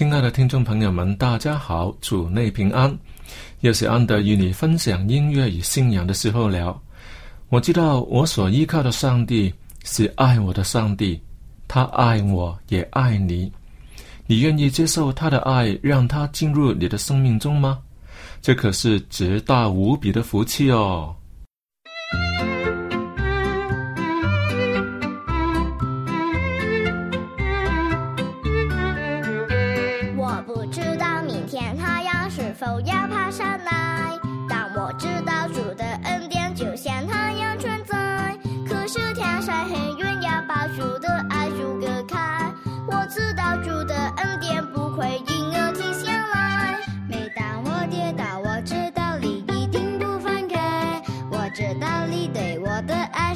亲爱的听众朋友们，大家好，主内平安。又是安德与你分享音乐与信仰的时候了。我知道我所依靠的上帝是爱我的上帝，他爱我也爱你。你愿意接受他的爱，让他进入你的生命中吗？这可是极大无比的福气哦。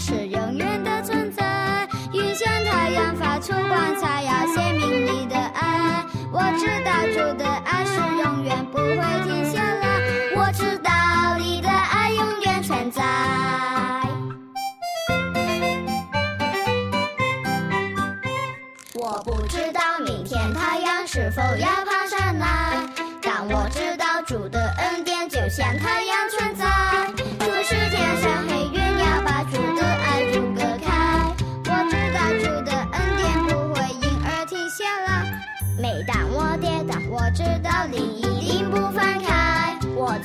是永远的存在，云像太阳发出光彩，要写明你的爱。我知道主的爱是永远不会停歇的，我知道你的爱永远存在。我不知道明天太阳是否要爬上来，但我知道主的恩典就像太阳存在。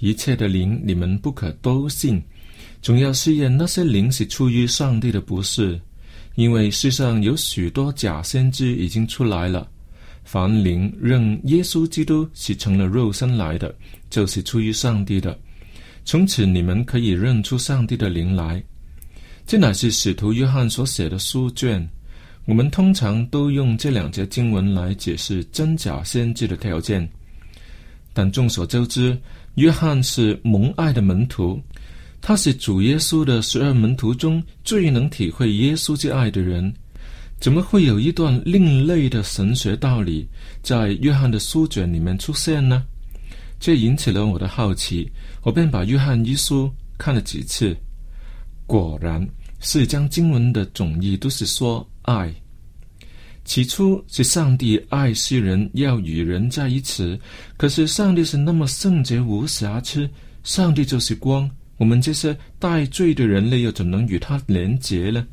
一切的灵你们不可都信，总要试验那些灵是出于上帝的，不是。因为世上有许多假先知已经出来了。凡灵认耶稣基督是成了肉身来的，就是出于上帝的。从此你们可以认出上帝的灵来。这乃是使徒约翰所写的书卷。”我们通常都用这两节经文来解释真假先知的条件，但众所周知，约翰是蒙爱的门徒，他是主耶稣的十二门徒中最能体会耶稣之爱的人，怎么会有一段另类的神学道理在约翰的书卷里面出现呢？这引起了我的好奇，我便把约翰一书看了几次，果然是将经文的总意都是说。爱，起初是上帝爱世人，要与人在一起。可是上帝是那么圣洁无瑕疵，上帝就是光，我们这些带罪的人类又怎能与他连结呢？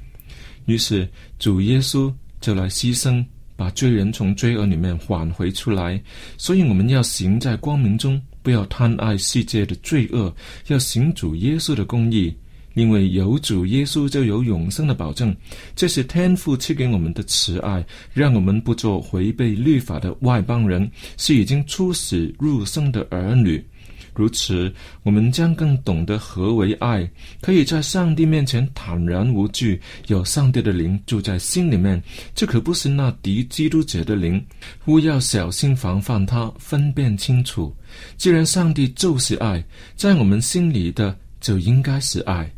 于是主耶稣就来牺牲，把罪人从罪恶里面挽回出来。所以我们要行在光明中，不要贪爱世界的罪恶，要行主耶稣的公义。因为有主耶稣就有永生的保证。这是天父赐给我们的慈爱，让我们不做违背律法的外邦人，是已经出死入生的儿女。如此，我们将更懂得何为爱，可以在上帝面前坦然无惧，有上帝的灵住在心里面。这可不是那敌基督者的灵，务要小心防范他，分辨清楚。既然上帝就是爱，在我们心里的就应该是爱，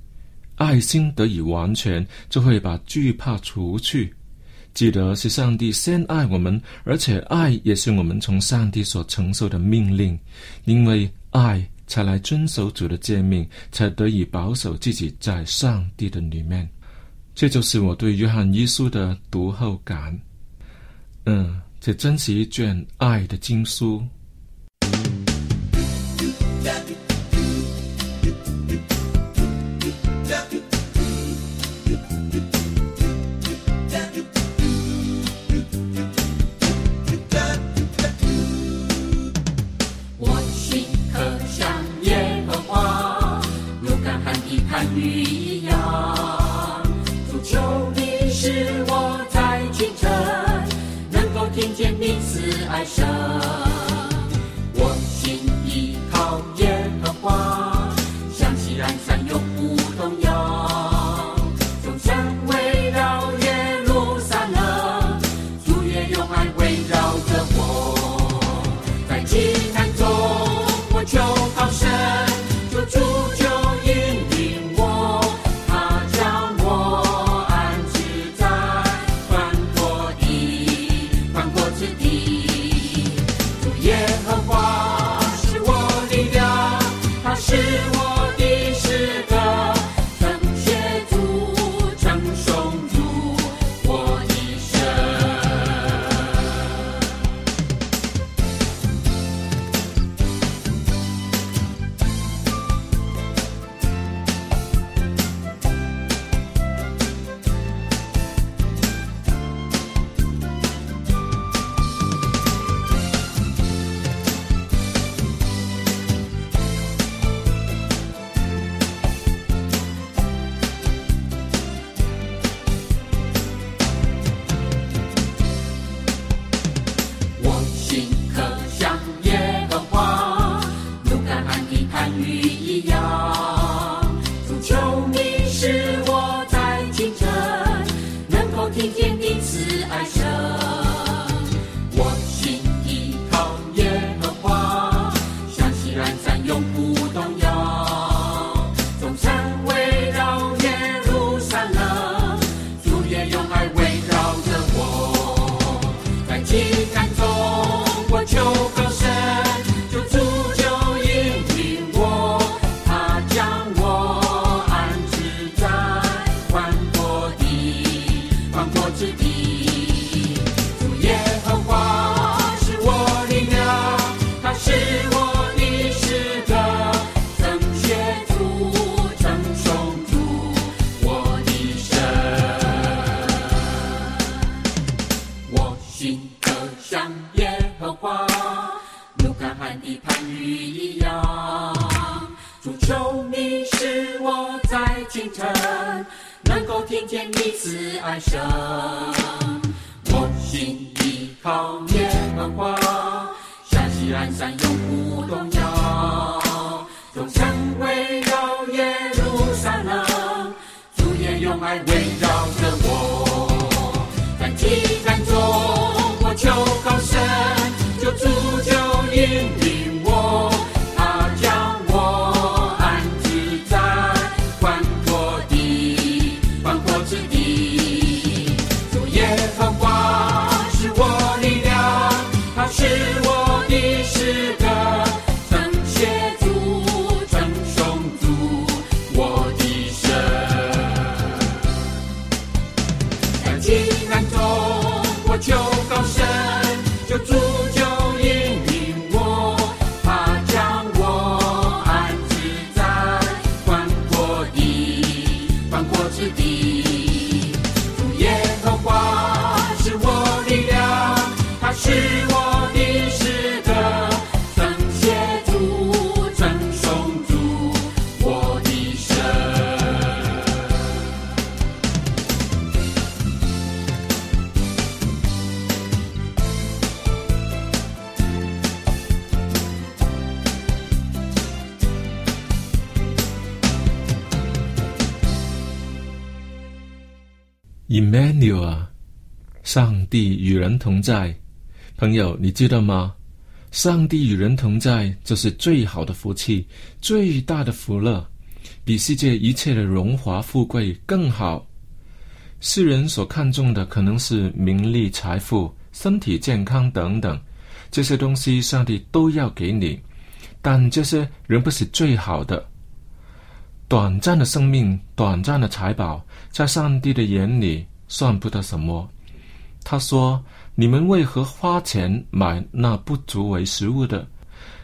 爱心得以完全，就会把惧怕除去。记得是上帝先爱我们，而且爱也是我们从上帝所承受的命令，因为。爱才来遵守主的诫命，才得以保守自己在上帝的里面。这就是我对约翰一书的读后感。嗯，这真是一卷爱的经书。wake up. 围绕耶路撒冷，主也用爱围绕着我。但体感中，我求高声，就主就应允。manuel，上帝与人同在。朋友，你知道吗？上帝与人同在，就是最好的福气，最大的福乐，比世界一切的荣华富贵更好。世人所看重的可能是名利、财富、身体健康等等，这些东西上帝都要给你，但这些仍不是最好的。短暂的生命、短暂的财宝，在上帝的眼里算不得什么。他说。你们为何花钱买那不足为食物的，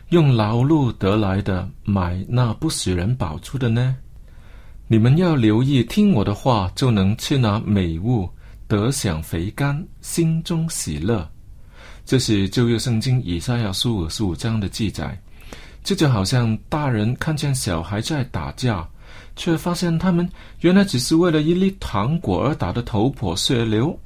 用劳碌得来的买那不使人饱足的呢？你们要留意听我的话，就能吃拿美物，得享肥甘，心中喜乐。这是旧约圣经以赛亚书五十五章的记载。这就好像大人看见小孩在打架，却发现他们原来只是为了一粒糖果而打得头破血流。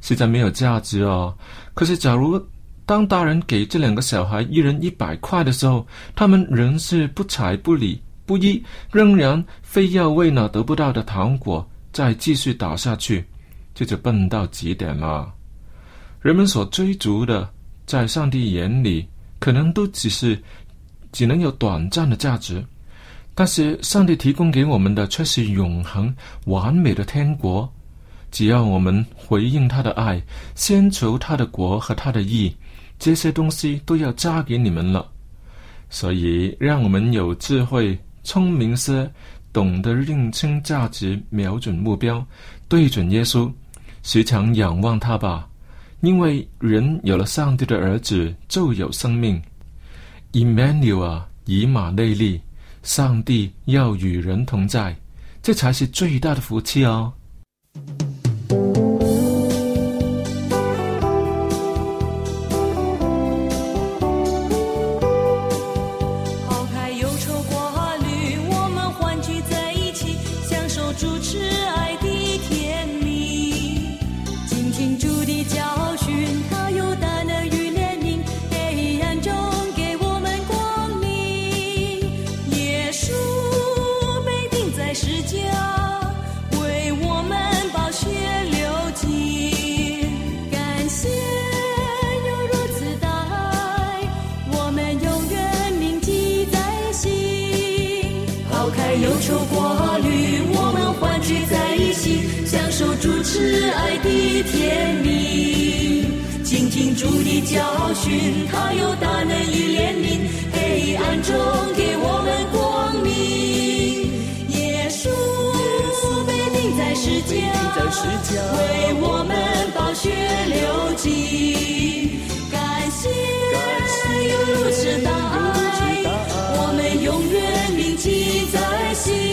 实在没有价值哦。可是，假如当大人给这两个小孩一人一百块的时候，他们仍是不睬不理不依，仍然非要为那得不到的糖果再继续打下去，这就笨到极点了。人们所追逐的，在上帝眼里可能都只是只能有短暂的价值，但是上帝提供给我们的却是永恒完美的天国。只要我们回应他的爱，先求他的国和他的义，这些东西都要加给你们了。所以，让我们有智慧、聪明些，懂得认清价值，瞄准目标，对准耶稣，时常仰望他吧。因为人有了上帝的儿子，就有生命。Emmanuel，以马内利，上帝要与人同在，这才是最大的福气哦。教训，他有大能与怜悯，黑暗中给我们光明。耶稣被钉在石架，为我们宝血流尽，感谢有如此大爱，我们永远铭记在心。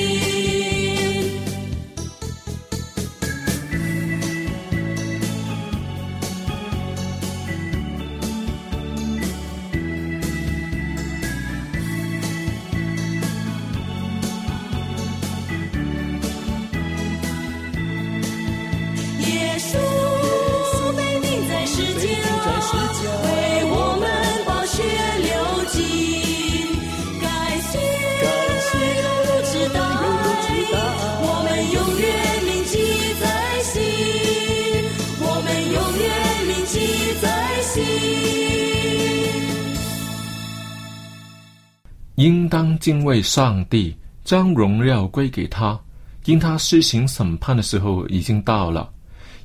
敬畏上帝，将荣耀归给他，因他施行审判的时候已经到了。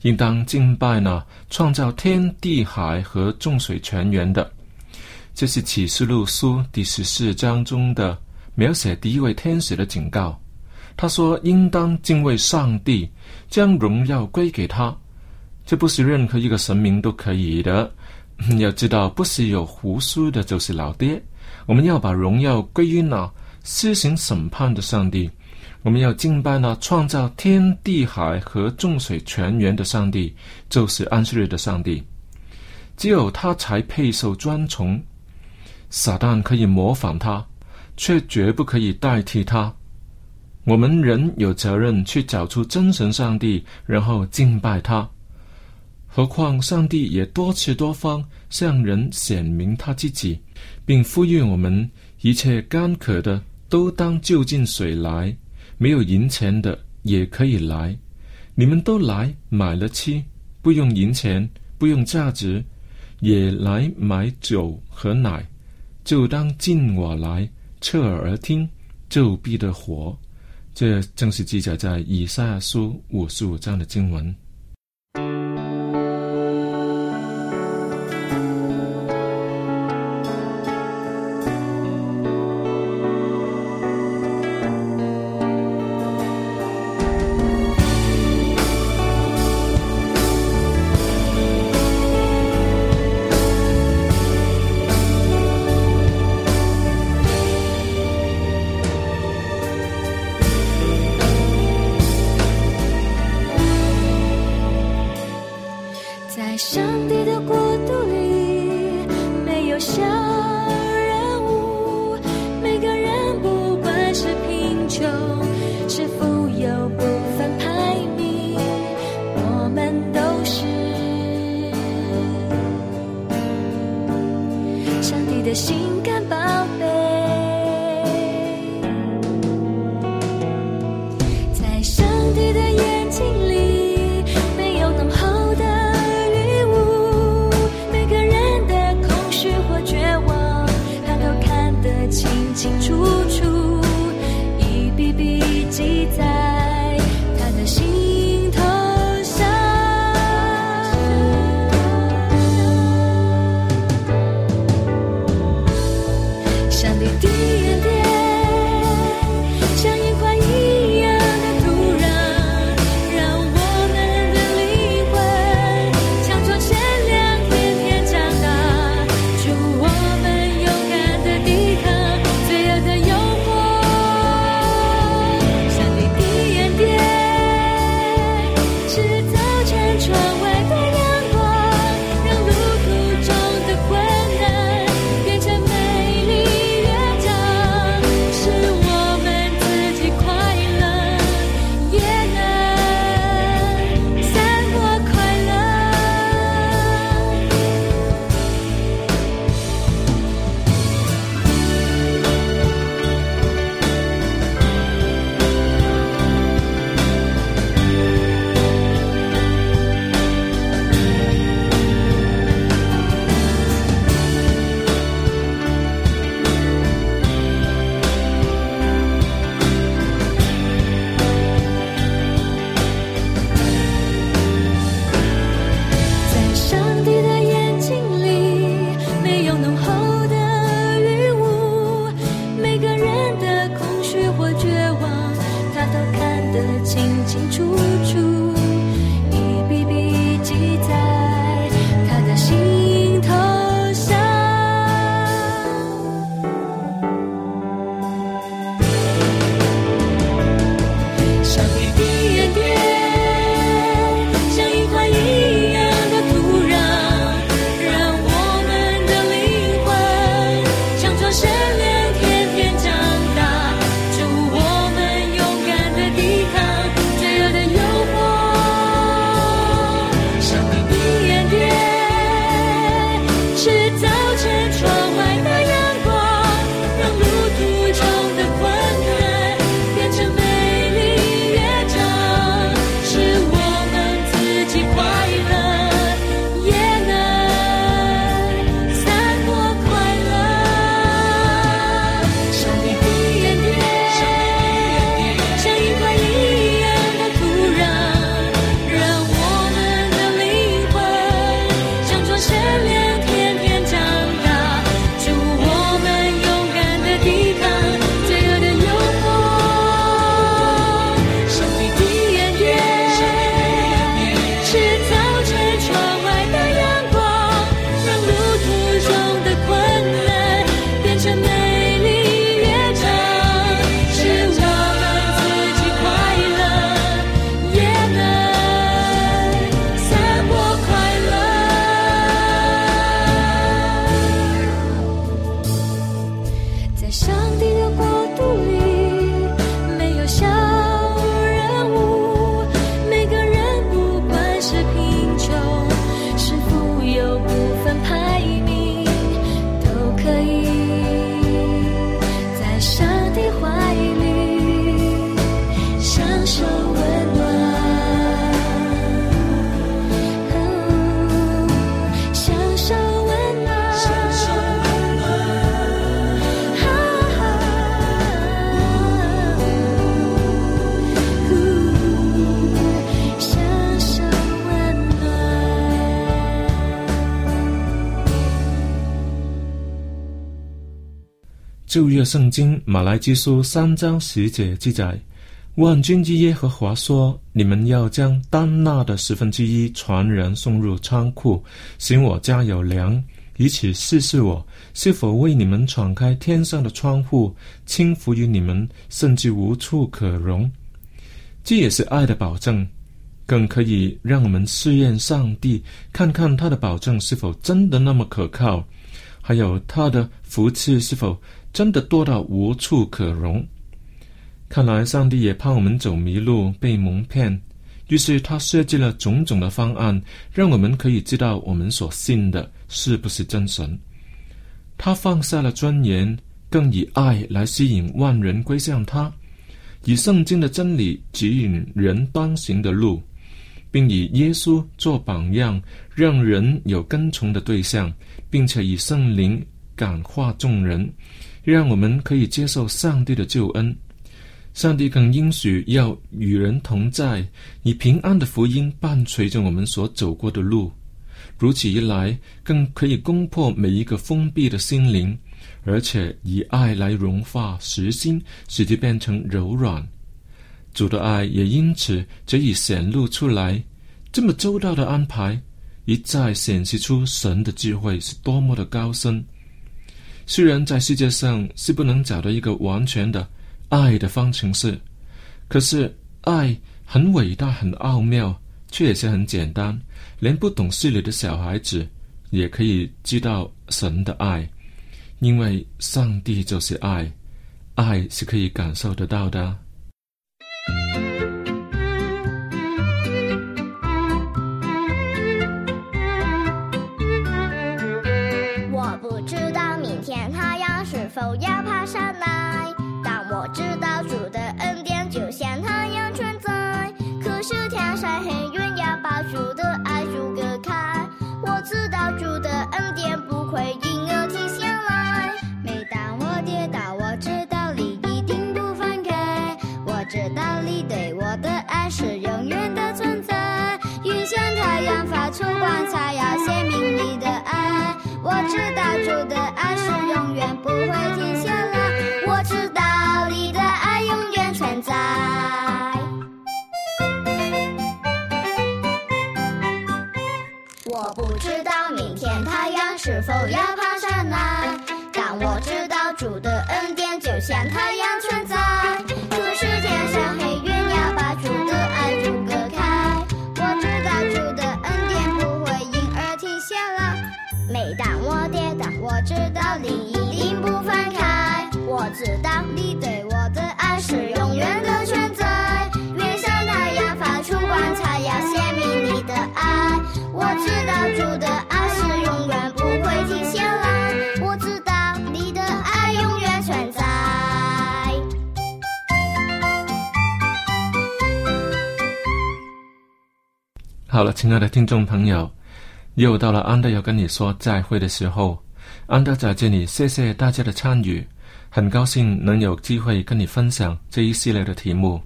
应当敬拜呢，创造天地海和众水泉源的。这是启示录书第十四章中的描写第一位天使的警告。他说：“应当敬畏上帝，将荣耀归给他。”这不是任何一个神明都可以的。要知道，不是有胡须的，就是老爹。我们要把荣耀归于那施行审判的上帝，我们要敬拜那创造天地海和众水泉源的上帝，就是安息日的上帝。只有他才配受尊崇。撒旦可以模仿他，却绝不可以代替他。我们人有责任去找出真神上帝，然后敬拜他。何况上帝也多次多方向人显明他自己。并呼吁我们：一切干渴的都当就近水来，没有银钱的也可以来。你们都来买了吃，不用银钱，不用价值，也来买酒和奶，就当进我来，侧耳而听，就必得活。这正是记载在以赛亚书五十五章的经文。旧约圣经马来基书三章十节记载：“万军之耶和华说：你们要将丹纳的十分之一传人送入仓库，行我家有粮，以此试试我是否为你们敞开天上的窗户，轻浮于你们，甚至无处可容。”这也是爱的保证，更可以让我们试验上帝，看看他的保证是否真的那么可靠，还有他的福气是否真的多到无处可容。看来上帝也怕我们走迷路、被蒙骗，于是他设计了种种的方案，让我们可以知道我们所信的是不是真神。他放下了尊严，更以爱来吸引万人归向他。以圣经的真理指引人当行的路，并以耶稣做榜样，让人有跟从的对象，并且以圣灵感化众人，让我们可以接受上帝的救恩。上帝更应许要与人同在，以平安的福音伴随着我们所走过的路。如此一来，更可以攻破每一个封闭的心灵。而且以爱来融化实心，使其变成柔软。主的爱也因此得以显露出来。这么周到的安排，一再显示出神的智慧是多么的高深。虽然在世界上是不能找到一个完全的爱的方程式，可是爱很伟大、很奥妙，却也是很简单。连不懂事理的小孩子也可以知道神的爱。因为上帝就是爱，爱是可以感受得到的。主的恩典不会因而停下来。每当我跌倒，我知道你一定不放开。我知道你对我的爱是永远的存在。愿像太阳发出光彩，要显明你的爱。我知道主的爱是永远不会停下来。是否要爬上来，但我好了，亲爱的听众朋友，又到了安德要跟你说再会的时候。安德在这里谢谢大家的参与，很高兴能有机会跟你分享这一系列的题目。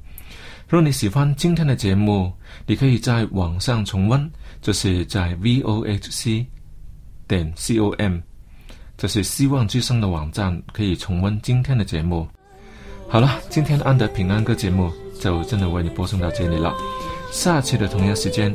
如果你喜欢今天的节目，你可以在网上重温，就是在 vohc 点 com，这是希望之声的网站，可以重温今天的节目。好了，今天的安德平安歌节目就真的为你播送到这里了。下期的同样时间，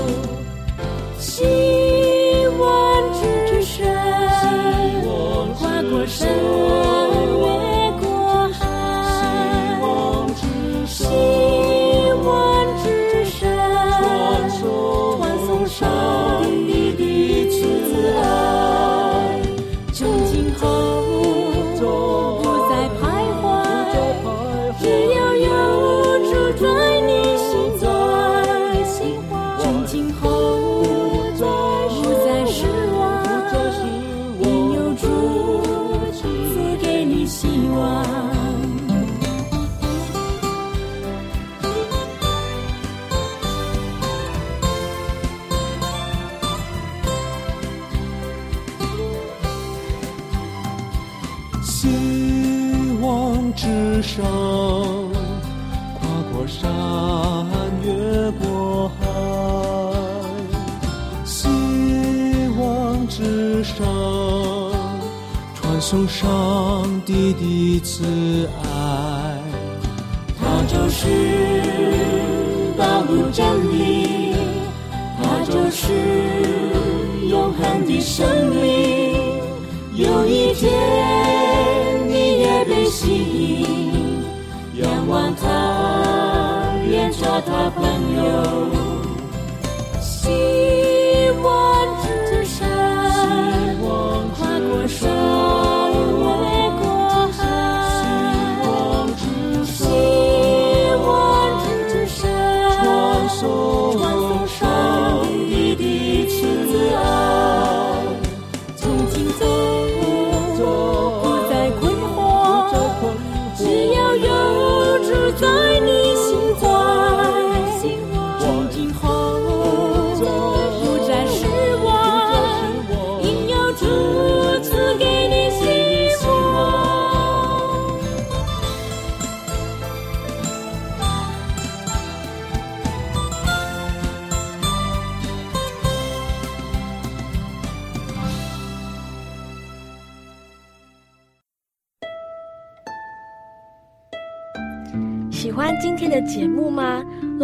之上，传送上帝的慈爱。它就是道路真理，它就是永恒的生命。有一天你也被吸引，仰望他，愿做他朋友。我说